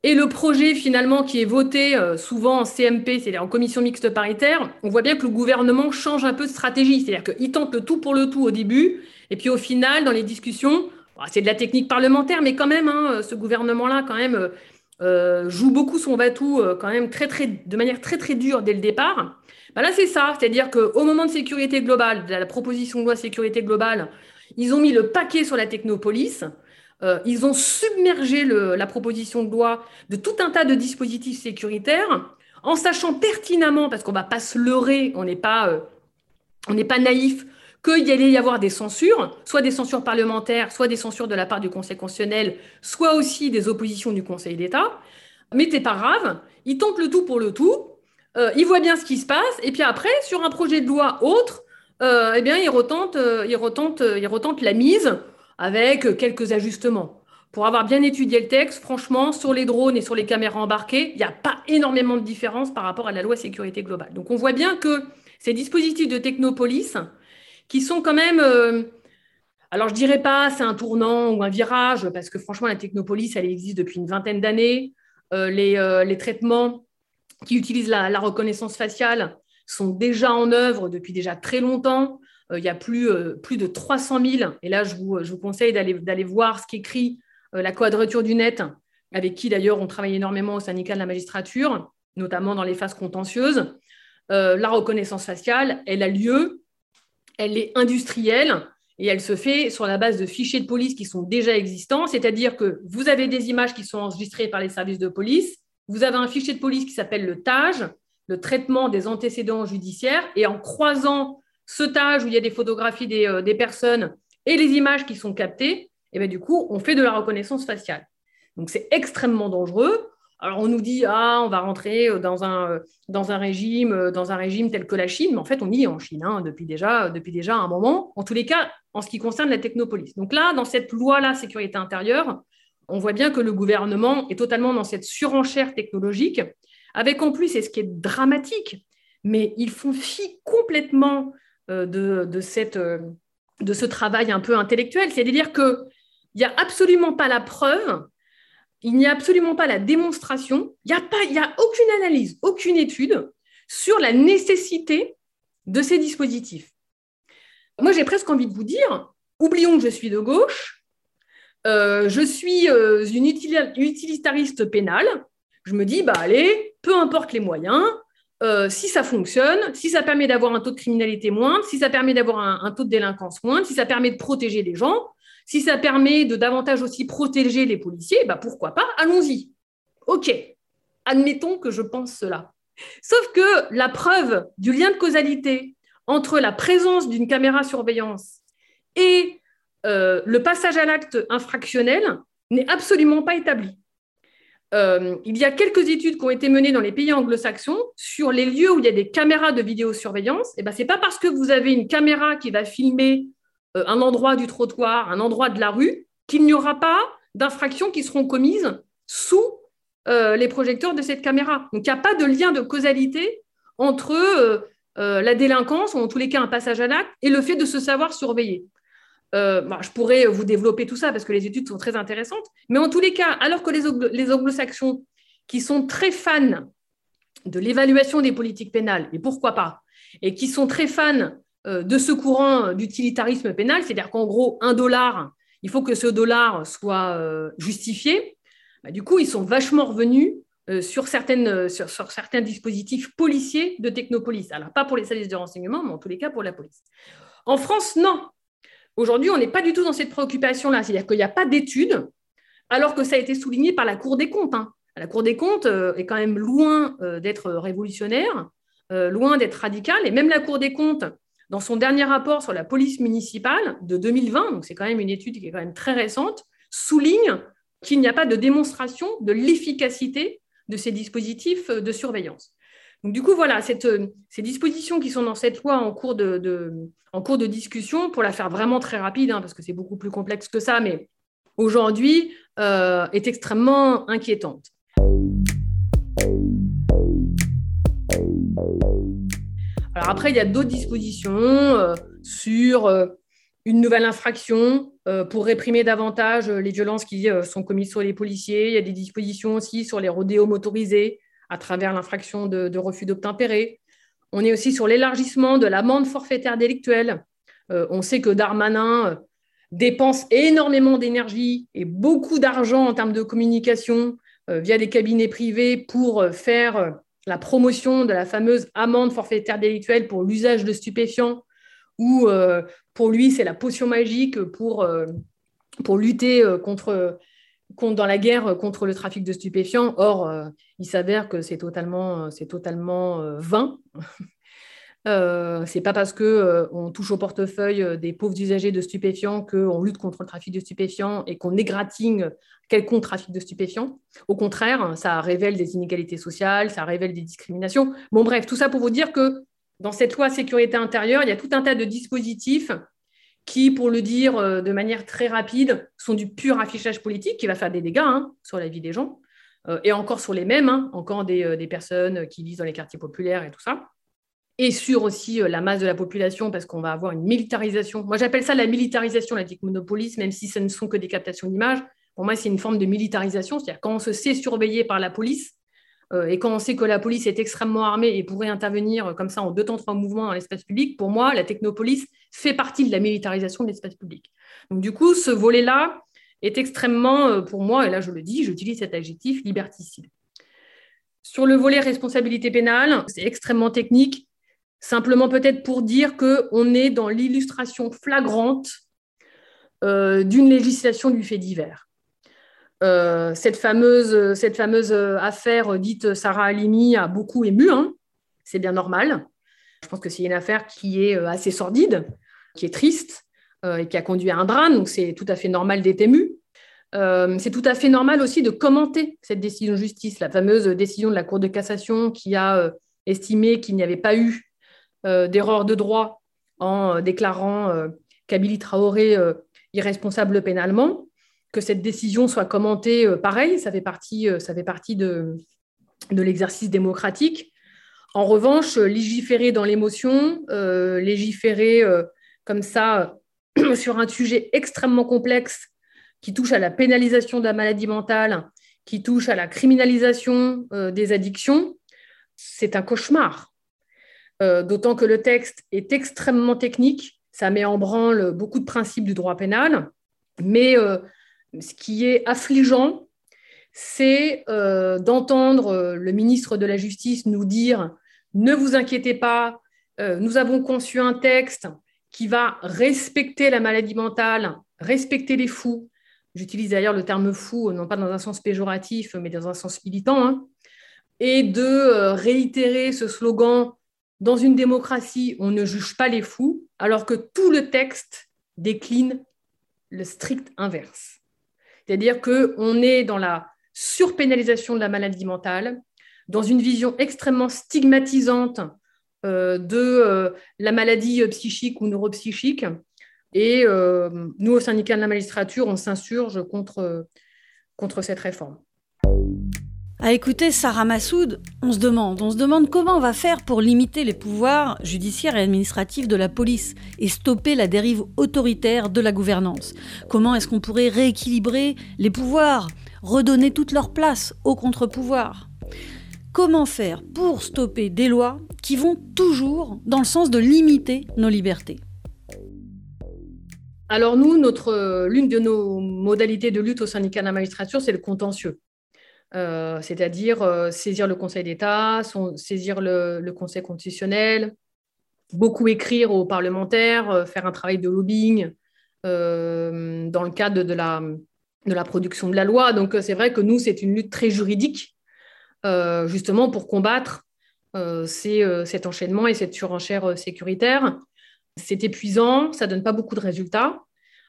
et le projet finalement qui est voté euh, souvent en CMP, c'est-à-dire en commission mixte paritaire, on voit bien que le gouvernement change un peu de stratégie. C'est-à-dire qu'il tente le tout pour le tout au début, et puis au final, dans les discussions, c'est de la technique parlementaire, mais quand même, hein, ce gouvernement-là, quand même, euh, joue beaucoup son batou euh, quand même très, très, de manière très très dure dès le départ. Bah là, c'est ça, c'est-à-dire qu'au moment de sécurité globale, de la proposition de loi sécurité globale, ils ont mis le paquet sur la technopolis. Euh, ils ont submergé la proposition de loi de tout un tas de dispositifs sécuritaires, en sachant pertinemment, parce qu'on ne va pas se leurrer, on n'est pas, n'est pas naïf, qu'il y allait y avoir des censures, soit des censures parlementaires, soit des censures de la part du Conseil constitutionnel, soit aussi des oppositions du Conseil d'État. Mais c'est pas grave, ils tentent le tout pour le tout, euh, voient bien ce qui se passe, et puis après, sur un projet de loi autre, euh, eh bien, ils retentent, euh, ils, retentent, ils retentent la mise avec quelques ajustements. Pour avoir bien étudié le texte, franchement, sur les drones et sur les caméras embarquées, il n'y a pas énormément de différence par rapport à la loi sécurité globale. Donc on voit bien que ces dispositifs de technopolis, qui sont quand même. Euh, alors, je dirais pas c'est un tournant ou un virage, parce que franchement, la technopolis, elle existe depuis une vingtaine d'années. Euh, euh, les, traitements qui utilisent la, reconnaissance faciale sont déjà en œuvre depuis déjà très longtemps. il y a plus, plus de 300 000, et là, je vous, je vous conseille d'aller voir ce qu'écrit la Quadrature du Net, avec qui d'ailleurs on travaille énormément au syndicat de la magistrature, notamment dans les phases contentieuses. la reconnaissance faciale, elle a lieu elle est industrielle et elle se fait sur la base de fichiers de police qui sont déjà existants, c'est-à-dire que vous avez des images qui sont enregistrées par les services de police, vous avez un fichier de police qui s'appelle le TAGE, le traitement des antécédents judiciaires, et en croisant ce TAGE où il y a des photographies des, euh, personnes et les images qui sont captées, et eh bien du coup, on fait de la reconnaissance faciale. Donc c'est extrêmement dangereux. Alors on nous dit ah on va rentrer euh, dans un, euh, dans un régime dans un régime tel que la Chine, mais en fait on y est en Chine hein, depuis déjà depuis déjà un moment. En tous les cas, en ce qui concerne la technopolis. Donc là, dans cette loi là sécurité intérieure, on voit bien que le gouvernement est totalement dans cette surenchère technologique, avec en plus, et ce qui est dramatique, mais ils font fi complètement de, de, cette, de ce travail un peu intellectuel, c'est-à-dire qu'il n'y a absolument pas la preuve il n'y a absolument pas la démonstration, il n'y a, a aucune analyse, aucune étude sur la nécessité de ces dispositifs. Moi, j'ai presque envie de vous dire, oublions que je suis de gauche, euh, je suis euh, une utilitariste pénale, je me dis, bah allez, peu importe les moyens, euh, si ça fonctionne, si ça permet d'avoir un taux de criminalité moindre, si ça permet d'avoir un, taux de délinquance moindre, si ça permet de protéger les gens, si ça permet de davantage aussi protéger les policiers, bah pourquoi pas, allons-y. OK, admettons que je pense cela. Sauf que la preuve du lien de causalité entre la présence d'une caméra surveillance et euh, le passage à l'acte infractionnel n'est absolument pas établie. euh, il y a quelques études qui ont été menées dans les pays anglo-saxons sur les lieux où il y a des caméras de vidéosurveillance. Et eh ben, ce n'est pas parce que vous avez une caméra qui va filmer euh, un endroit du trottoir, un endroit de la rue, qu'il n'y aura pas d'infractions qui seront commises sous les projecteurs de cette caméra. Donc, il n'y a pas de lien de causalité entre la délinquance, ou en tous les cas un passage à l'acte, et le fait de se savoir surveiller. Euh, bah, je pourrais vous développer tout ça parce que les études sont très intéressantes. Mais en tous les cas, alors que les, anglo-saxons, qui sont très fans de l'évaluation des politiques pénales, et pourquoi pas, et qui sont très fans euh, de ce courant d'utilitarisme pénal, c'est-à-dire qu'en gros, un dollar, il faut que ce dollar soit euh, justifié, bah, du coup, ils sont vachement revenus sur, sur, certains dispositifs policiers de Technopolis. Alors, pas pour les services de renseignement, mais en tous les cas pour la police. En France, non. Aujourd'hui, on n'est pas du tout dans cette préoccupation-là. C'est-à-dire qu'il n'y a pas d'études, alors que ça a été souligné par la Cour des comptes. Hein. La Cour des comptes euh, est quand même loin euh, d'être révolutionnaire, euh, loin d'être radicale. Et même la Cour des comptes, dans son dernier rapport sur la police municipale de 2020, donc c'est quand même une étude qui est quand même très récente, souligne qu'il n'y a pas de démonstration de l'efficacité de ces dispositifs de surveillance. Donc, du coup, voilà, euh, ces dispositions qui sont dans cette loi en cours de, discussion, pour la faire vraiment très rapide, hein, parce que c'est beaucoup plus complexe que ça, mais aujourd'hui, euh, est extrêmement inquiétante. Alors après, il y a d'autres dispositions euh, sur une nouvelle infraction pour réprimer davantage les violences qui sont commises sur les policiers. Il y a des dispositions aussi sur les rodéos motorisés, à travers l'infraction de, refus d'obtempérer. On est aussi sur l'élargissement de l'amende forfaitaire délictuelle. Euh, on sait que Darmanin euh, dépense énormément d'énergie et beaucoup d'argent en termes de communication euh, via des cabinets privés pour faire la promotion de la fameuse amende forfaitaire délictuelle pour l'usage de stupéfiants, où pour lui, c'est la potion magique pour, pour lutter contre dans la guerre contre le trafic de stupéfiants. Or, euh, il s'avère que c'est totalement, euh, euh, vain. Euh, c'est pas parce que on touche au portefeuille des pauvres usagers de stupéfiants qu'on lutte contre le trafic de stupéfiants et qu'on égratigne quelconque trafic de stupéfiants. Au contraire, ça révèle des inégalités sociales, ça révèle des discriminations. Bon, bref, tout ça pour vous dire que dans cette loi sécurité intérieure, il y a tout un tas de dispositifs qui, pour le dire euh, de manière très rapide, sont du pur affichage politique qui va faire des dégâts hein, sur la vie des gens, euh, et encore sur les mêmes, hein, encore euh, des, personnes qui vivent dans les quartiers populaires et tout ça, et sur aussi la masse de la population, parce qu'on va avoir une militarisation. Moi, j'appelle ça la militarisation, la monopolis, même si ce ne sont que des captations d'images. Pour moi, c'est une forme de militarisation, c'est-à-dire quand on se sait surveiller par la police, euh, et quand on sait que la police est extrêmement armée et pourrait intervenir comme ça en deux temps, trois mouvements dans l'espace public, pour moi, la technopolis fait partie de la militarisation de l'espace public. Donc du coup, ce volet-là est extrêmement, euh, pour moi, et là je le dis, j'utilise cet adjectif, liberticide. Sur le volet responsabilité pénale, c'est extrêmement technique, simplement peut-être pour dire qu'on est dans l'illustration flagrante euh, d'une législation du fait divers. Euh, cette, fameuse, cette fameuse affaire dite Sarah Halimi a beaucoup ému, hein. c'est bien normal. Je pense que c'est une affaire qui est assez sordide, qui est triste euh, et qui a conduit à un drame, donc c'est tout à fait normal d'être ému. c'est tout à fait normal aussi de commenter cette décision de justice, la fameuse décision de la Cour de cassation qui a estimé qu'il n'y avait pas eu d'erreur de droit en déclarant Kabili Traoré irresponsable pénalement que cette décision soit commentée, euh, pareil, ça fait partie, euh, ça fait partie de, l'exercice démocratique. En revanche, légiférer dans l'émotion, euh, légiférer comme ça sur un sujet extrêmement complexe qui touche à la pénalisation de la maladie mentale, qui touche à la criminalisation des addictions, c'est un cauchemar. D'autant que le texte est extrêmement technique, ça met en branle beaucoup de principes du droit pénal, mais ce qui est affligeant, c'est euh, d'entendre euh, le ministre de la Justice nous dire ne vous inquiétez pas, euh, nous avons conçu un texte qui va respecter la maladie mentale, respecter les fous. J'utilise d'ailleurs le terme fou, non pas dans un sens péjoratif, mais dans un sens militant, hein. et de réitérer ce slogan dans une démocratie, on ne juge pas les fous, alors que tout le texte décline le strict inverse. C'est-à-dire qu'on est dans la surpénalisation de la maladie mentale, dans une vision extrêmement stigmatisante euh, de euh, la maladie psychique ou neuropsychique. Et euh, nous, au syndicat de la magistrature, on s'insurge contre, contre cette réforme. À écouter Sarah Massoud, on se demande, on se demande comment on va faire pour limiter les pouvoirs judiciaires et administratifs de la police et stopper la dérive autoritaire de la gouvernance. Comment est-ce qu'on pourrait rééquilibrer les pouvoirs, redonner toute leur place aux contre-pouvoirs Comment faire pour stopper des lois qui vont toujours dans le sens de limiter nos libertés alors nous, notre, l'une de nos modalités de lutte au syndicat de la magistrature, c'est le contentieux. Euh, c'est-à-dire euh, saisir le Conseil d'État, saisir le, Conseil constitutionnel, beaucoup écrire aux parlementaires, euh, faire un travail de lobbying dans le cadre de la, de la production de la loi. Donc c'est vrai que nous, c'est une lutte très juridique, justement pour combattre cet enchaînement et cette surenchère sécuritaire. C'est épuisant, ça donne pas beaucoup de résultats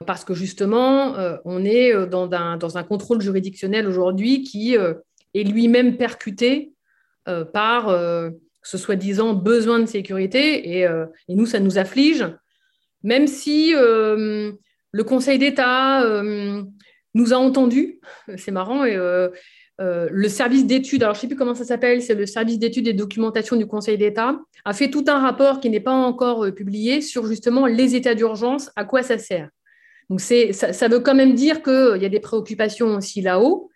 parce que justement, euh, on est euh, dans un, contrôle juridictionnel aujourd'hui qui euh, est lui-même percuté par ce soi-disant besoin de sécurité, et, nous, ça nous afflige, même si le Conseil d'État nous a entendus, c'est marrant, et le service d'études, alors je ne sais plus comment ça s'appelle, c'est le service d'études et documentation du Conseil d'État, a fait tout un rapport qui n'est pas encore publié sur justement les états d'urgence, à quoi ça sert. Donc ça, veut quand même dire qu'il y a des préoccupations aussi là-haut,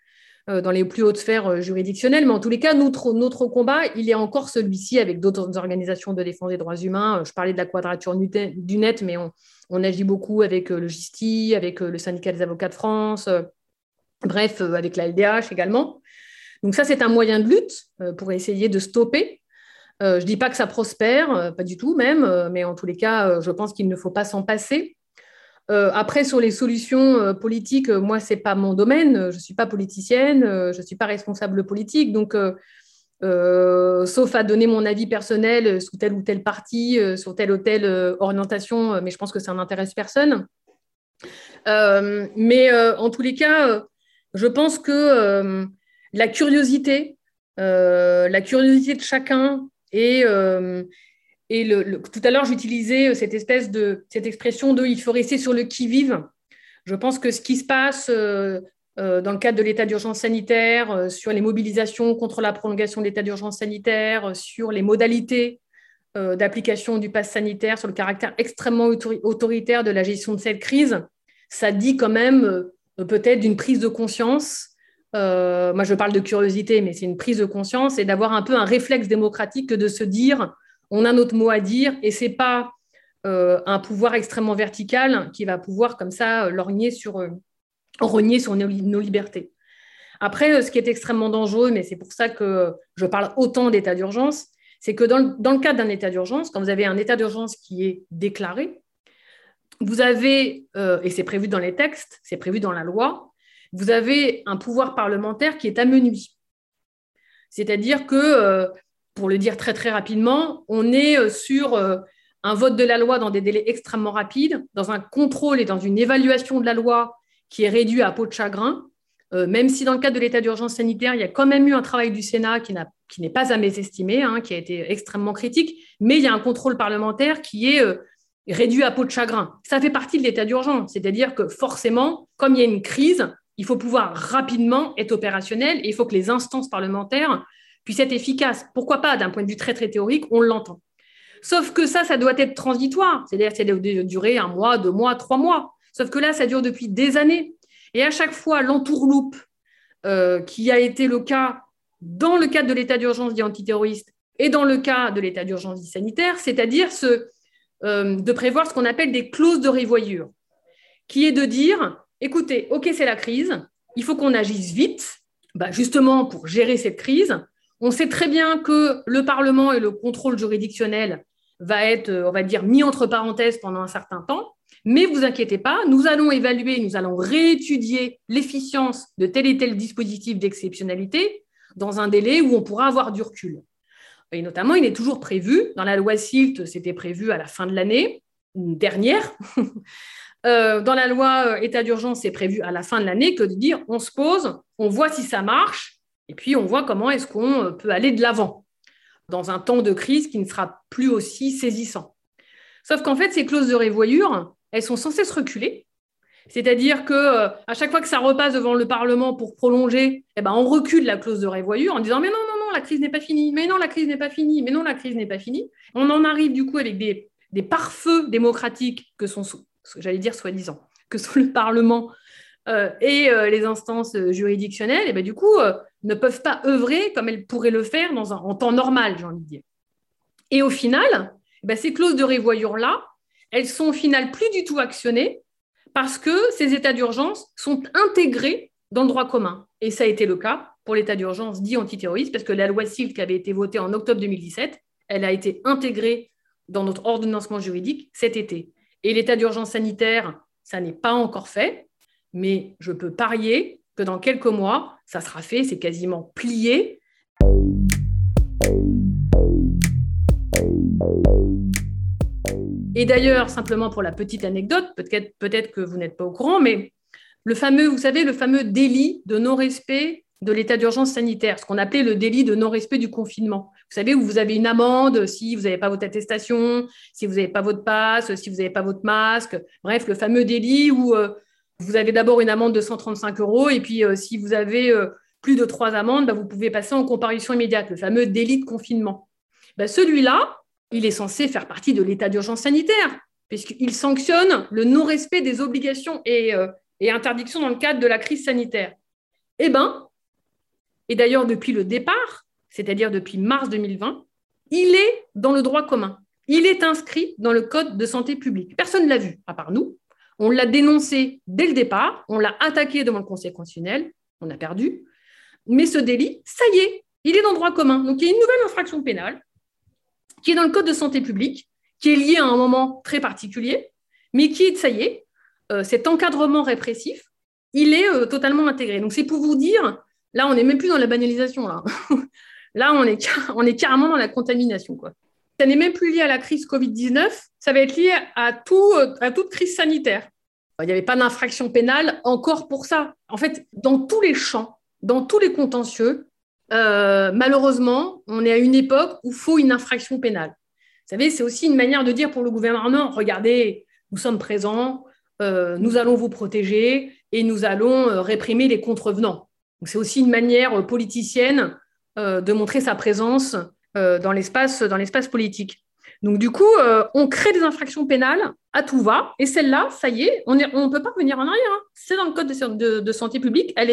euh, dans les plus hautes sphères euh, juridictionnelles, mais en tous les cas, notre, notre combat, il est encore celui-ci avec d'autres organisations de défense des droits humains. Je parlais de la quadrature du net, mais on, agit beaucoup avec euh, le GISTI, avec le syndicat des avocats de France, bref, avec la LDH également. Donc ça, c'est un moyen de lutte pour essayer de stopper. je ne dis pas que ça prospère, pas du tout même, mais en tous les cas, je pense qu'il ne faut pas s'en passer. Euh, après, sur les solutions euh, politiques, euh, moi, ce n'est pas mon domaine. Je ne suis pas politicienne, je ne suis pas responsable politique. Donc, sauf à donner mon avis personnel sous tel ou tel parti, sur telle ou telle orientation, mais je pense que ça n'intéresse personne. mais en tous les cas, je pense que la curiosité, la curiosité de chacun et et tout à l'heure, j'utilisais euh, cette espèce de cette expression de il faut rester sur le qui-vive. Je pense que ce qui se passe euh, euh, dans le cadre de l'état d'urgence sanitaire, sur les mobilisations contre la prolongation de l'état d'urgence sanitaire, sur les modalités d'application du pass sanitaire, sur le caractère extrêmement autoritaire de la gestion de cette crise, ça dit quand même peut-être d'une prise de conscience. moi, je parle de curiosité, mais c'est une prise de conscience et d'avoir un peu un réflexe démocratique de se dire on a notre mot à dire et c'est pas euh, un pouvoir extrêmement vertical qui va pouvoir comme ça euh, lorgner sur, euh, rogner sur nos, libertés. Après, ce qui est extrêmement dangereux, mais c'est pour ça que je parle autant d'état d'urgence, c'est que dans le, cadre d'un état d'urgence, quand vous avez un état d'urgence qui est déclaré, vous avez, et c'est prévu dans les textes, c'est prévu dans la loi, vous avez un pouvoir parlementaire qui est amenuis. C'est-à-dire que pour le dire très très rapidement, on est euh, sur euh, un vote de la loi dans des délais extrêmement rapides, dans un contrôle et dans une évaluation de la loi qui est réduit à peau de chagrin, euh, même si dans le cadre de l'état d'urgence sanitaire, il y a quand même eu un travail du Sénat qui, n'est pas à mésestimer, hein, qui a été extrêmement critique, mais il y a un contrôle parlementaire qui est réduit à peau de chagrin. Ça fait partie de l'état d'urgence, c'est-à-dire que forcément, comme il y a une crise, il faut pouvoir rapidement être opérationnel et il faut que les instances parlementaires puisse être efficace. Pourquoi pas, d'un point de vue très, très théorique, on l'entend. Sauf que ça, ça doit être transitoire. C'est-à-dire que ça doit durer un mois, deux mois, trois mois. Sauf que là, ça dure depuis des années. Et à chaque fois, l'entourloupe, euh, qui a été le cas dans le cadre de l'état d'urgence dit antiterroriste et dans le cas de l'état d'urgence dit sanitaire, c'est-à-dire ce, euh, de prévoir ce qu'on appelle des clauses de révoyure, qui est de dire, écoutez, OK, c'est la crise, il faut qu'on agisse vite, bah, justement pour gérer cette crise, on sait très bien que le Parlement et le contrôle juridictionnel va être, on va dire, mis entre parenthèses pendant un certain temps. Mais vous inquiétez pas, nous allons évaluer, nous allons réétudier l'efficience de tel et tel dispositif d'exceptionnalité dans un délai où on pourra avoir du recul. Et notamment, il est toujours prévu, dans la loi SILT, c'était prévu à la fin de l'année dernière, dans la loi état d'urgence, c'est prévu à la fin de l'année que de dire on se pose, on voit si ça marche, et puis on voit comment est-ce qu'on peut aller de l'avant dans un temps de crise qui ne sera plus aussi saisissant. Sauf qu'en fait, ces clauses de révoyure, elles sont censées se reculer. C'est-à-dire que euh, à chaque fois que ça repasse devant le Parlement pour prolonger, eh ben, on recule la clause de révoyure en disant mais non, non, la crise n'est pas finie, mais non, la crise n'est pas finie, mais non, la crise n'est pas finie. On en arrive du coup avec des, des pare-feux démocratiques que sont, j'allais dire soi-disant, que sont le Parlement euh, et euh, les instances juridictionnelles, et ben, du coup, ne peuvent pas œuvrer comme elles pourraient le faire dans un, en temps normal, j'ai envie de dire. Et au final, eh ben, ces clauses de révoyure-là, elles sont au final plus du tout actionnées parce que ces états d'urgence sont intégrés dans le droit commun. Et ça a été le cas pour l'état d'urgence dit antiterroriste, parce que la loi SILT qui avait été votée en octobre 2017, elle a été intégrée dans notre ordonnancement juridique cet été. Et l'état d'urgence sanitaire, ça n'est pas encore fait, mais je peux parier que dans quelques mois, ça sera fait, c'est quasiment plié. Et d'ailleurs, simplement pour la petite anecdote, peut-être peut que vous n'êtes pas au courant, mais le fameux, vous savez, le fameux délit de non-respect de l'état d'urgence sanitaire, ce qu'on appelait le délit de non-respect du confinement. Vous savez, où vous avez une amende si vous n'avez pas votre attestation, si vous n'avez pas votre passe, si vous n'avez pas votre masque, bref, le fameux délit où euh, vous avez d'abord une amende de 135 euros et puis euh, si vous avez euh, plus de trois amendes, bah, vous pouvez passer en comparution immédiate, le fameux délit de confinement. Bah, celui-là, il est censé faire partie de l'état d'urgence sanitaire, puisqu'il sanctionne le non-respect des obligations et, interdictions dans le cadre de la crise sanitaire. Eh bien, et d'ailleurs depuis le départ, c'est-à-dire depuis mars 2020, il est dans le droit commun. Il est inscrit dans le Code de santé publique. Personne ne l'a vu, à part nous. On l'a dénoncé dès le départ, on l'a attaqué devant le Conseil constitutionnel, on a perdu. Mais ce délit, ça y est, il est dans le droit commun. Donc il y a une nouvelle infraction pénale qui est dans le Code de santé publique, qui est lié à un moment très particulier, mais qui, ça y est, euh, cet encadrement répressif, il est euh, totalement intégré. Donc c'est pour vous dire, là, on n'est même plus dans la banalisation, là. on est, carrément dans la contamination. Ça n'est même plus lié à la crise Covid-19, ça va être lié à, euh, toute crise sanitaire. Il n'y avait pas d'infraction pénale encore pour ça. En fait, dans tous les champs, dans tous les contentieux, euh, malheureusement, on est à une époque où il faut une infraction pénale. Vous savez, c'est aussi une manière de dire pour le gouvernement, regardez, nous sommes présents, euh, nous allons vous protéger et nous allons réprimer les contrevenants. C'est aussi une manière politicienne de montrer sa présence dans l'espace politique. Donc du coup, on crée des infractions pénales à tout va, et celle-là, ça y est, on ne peut pas revenir en arrière. Hein. C'est dans le code de, santé publique, elle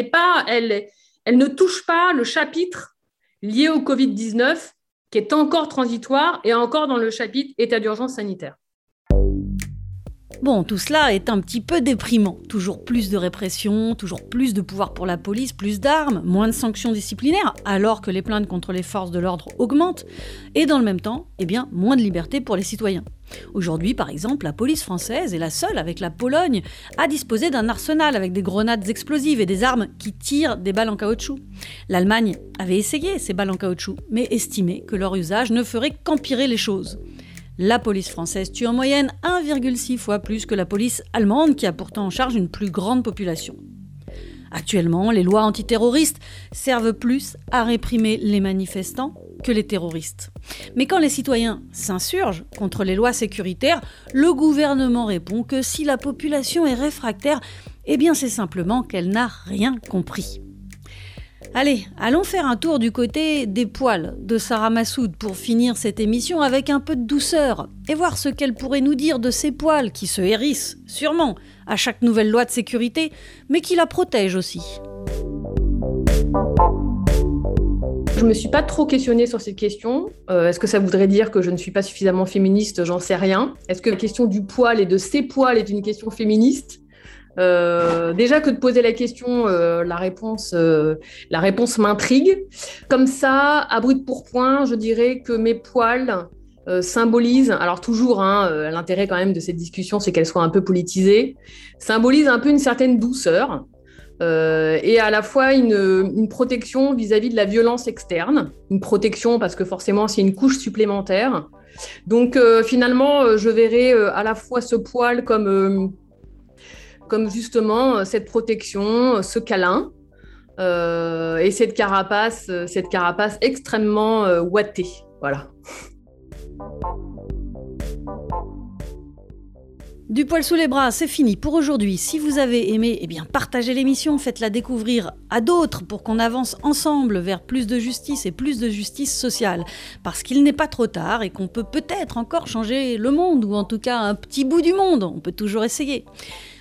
ne touche pas le chapitre lié au Covid-19 qui est encore transitoire et encore dans le chapitre état d'urgence sanitaire. Bon, tout cela est un petit peu déprimant. Toujours plus de répression, toujours plus de pouvoir pour la police, plus d'armes, moins de sanctions disciplinaires, alors que les plaintes contre les forces de l'ordre augmentent, et dans le même temps, eh bien, moins de liberté pour les citoyens. Aujourd'hui, par exemple, la police française est la seule, avec la Pologne, à disposer d'un arsenal avec des grenades explosives et des armes qui tirent des balles en caoutchouc. L'Allemagne avait essayé ces balles en caoutchouc, mais estimait que leur usage ne ferait qu'empirer les choses. La police française tue en moyenne 1,6 fois plus que la police allemande qui a pourtant en charge une plus grande population. Actuellement, les lois antiterroristes servent plus à réprimer les manifestants que les terroristes. Mais quand les citoyens s'insurgent contre les lois sécuritaires, le gouvernement répond que si la population est réfractaire, eh c'est simplement qu'elle n'a rien compris. Allez, allons faire un tour du côté des poils de Sarah Massoud pour finir cette émission avec un peu de douceur et voir ce qu'elle pourrait nous dire de ces poils qui se hérissent, sûrement, à chaque nouvelle loi de sécurité, mais qui la protègent aussi. Je ne me suis pas trop questionnée sur cette question. Euh, est-ce que ça voudrait dire que je ne suis pas suffisamment féministe? J'en sais rien. Est-ce que la question du poil et de ses poils est une question féministe? Euh, déjà que de poser la question, euh, la réponse, euh, la réponse m'intrigue. Comme ça, à brut de pourpoint, je dirais que mes poils symbolisent, alors toujours, hein, l'intérêt quand même de cette discussion, c'est qu'elle soit un peu politisée, symbolisent un peu une certaine douceur et à la fois une, une protection vis-à-vis -vis de la violence externe, une protection parce que forcément c'est une couche supplémentaire. Donc finalement, je verrais à la fois ce poil comme comme justement cette protection, ce câlin et cette carapace, cette carapace extrêmement ouatée. Voilà. Du poil sous les bras, c'est fini pour aujourd'hui. Si vous avez aimé, eh bien partagez l'émission, faites-la découvrir à d'autres pour qu'on avance ensemble vers plus de justice et plus de justice sociale. Parce qu'il n'est pas trop tard et qu'on peut peut-être encore changer le monde, ou en tout cas un petit bout du monde. On peut toujours essayer.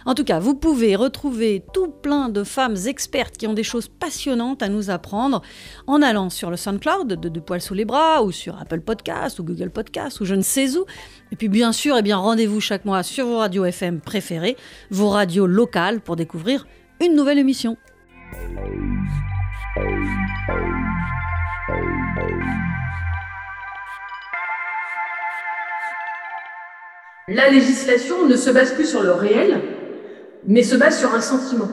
En tout cas, vous pouvez retrouver tout plein de femmes expertes qui ont des choses passionnantes à nous apprendre en allant sur le SoundCloud de De Poil sous les bras ou sur Apple Podcast ou Google Podcast ou je ne sais où. Et puis bien sûr, eh rendez-vous chaque mois sur vos radios FM préférées, vos radios locales pour découvrir une nouvelle émission. La législation ne se base plus sur le réel, mais se base sur un sentiment.